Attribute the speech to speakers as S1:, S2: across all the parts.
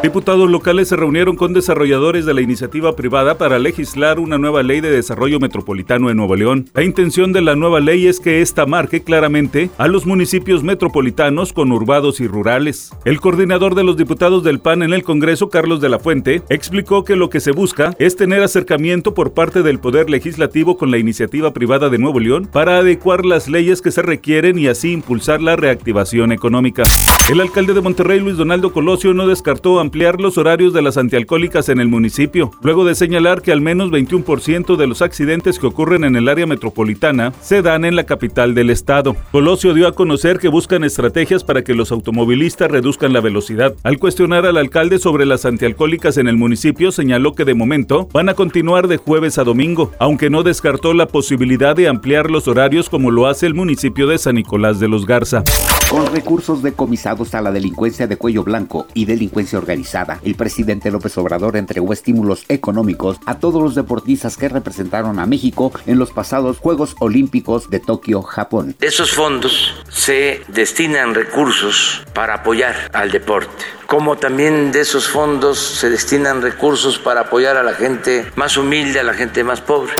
S1: Diputados locales se reunieron con desarrolladores de la iniciativa privada para legislar una nueva ley de desarrollo metropolitano en Nuevo León. La intención de la nueva ley es que esta marque claramente a los municipios metropolitanos conurbados y rurales. El coordinador de los diputados del PAN en el Congreso, Carlos de la Fuente, explicó que lo que se busca es tener acercamiento por parte del Poder Legislativo con la iniciativa privada de Nuevo León para adecuar las leyes que se requieren y así impulsar la reactivación económica. El alcalde de Monterrey, Luis Donaldo Colosio, no descartó ampliar los horarios de las antialcohólicas en el municipio, luego de señalar que al menos 21% de los accidentes que ocurren en el área metropolitana se dan en la capital del estado. Colosio dio a conocer que buscan estrategias para que los automovilistas reduzcan la velocidad. Al cuestionar al alcalde sobre las antialcohólicas en el municipio, señaló que de momento van a continuar de jueves a domingo, aunque no descartó la posibilidad de ampliar los horarios como lo hace el municipio de San Nicolás de los Garza.
S2: Con recursos decomisados a la delincuencia de cuello blanco y delincuencia organizada, el presidente López Obrador entregó estímulos económicos a todos los deportistas que representaron a México en los pasados Juegos Olímpicos de Tokio, Japón.
S3: Esos fondos se destinan recursos para apoyar al deporte como también de esos fondos se destinan recursos para apoyar a la gente más humilde, a la gente más pobre.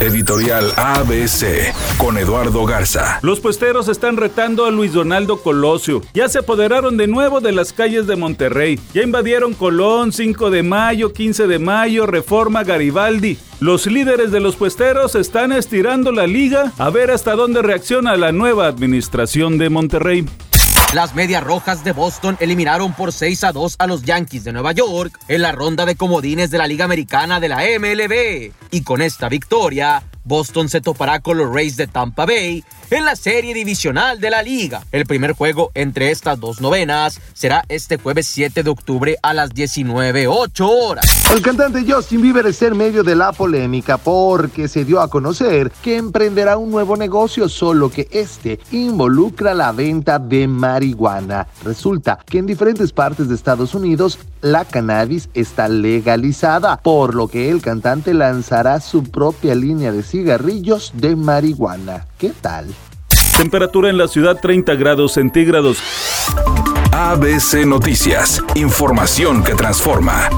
S4: Editorial ABC con Eduardo Garza.
S1: Los puesteros están retando a Luis Donaldo Colosio. Ya se apoderaron de nuevo de las calles de Monterrey. Ya invadieron Colón, 5 de mayo, 15 de mayo, Reforma, Garibaldi. Los líderes de los puesteros están estirando la liga a ver hasta dónde reacciona la nueva administración de Monterrey.
S5: Las Medias Rojas de Boston eliminaron por 6 a 2 a los Yankees de Nueva York en la ronda de comodines de la Liga Americana de la MLB. Y con esta victoria, Boston se topará con los Rays de Tampa Bay en la serie divisional de la liga. El primer juego entre estas dos novenas será este jueves 7 de octubre a las 19.08 horas.
S6: El cantante Justin Bieber está en medio de la polémica porque se dio a conocer que emprenderá un nuevo negocio, solo que este involucra la venta de marihuana. Resulta que en diferentes partes de Estados Unidos la cannabis está legalizada, por lo que el cantante lanzará su propia línea de cigarrillos de marihuana. ¿Qué tal?
S1: Temperatura en la ciudad 30 grados centígrados.
S4: ABC Noticias, información que transforma.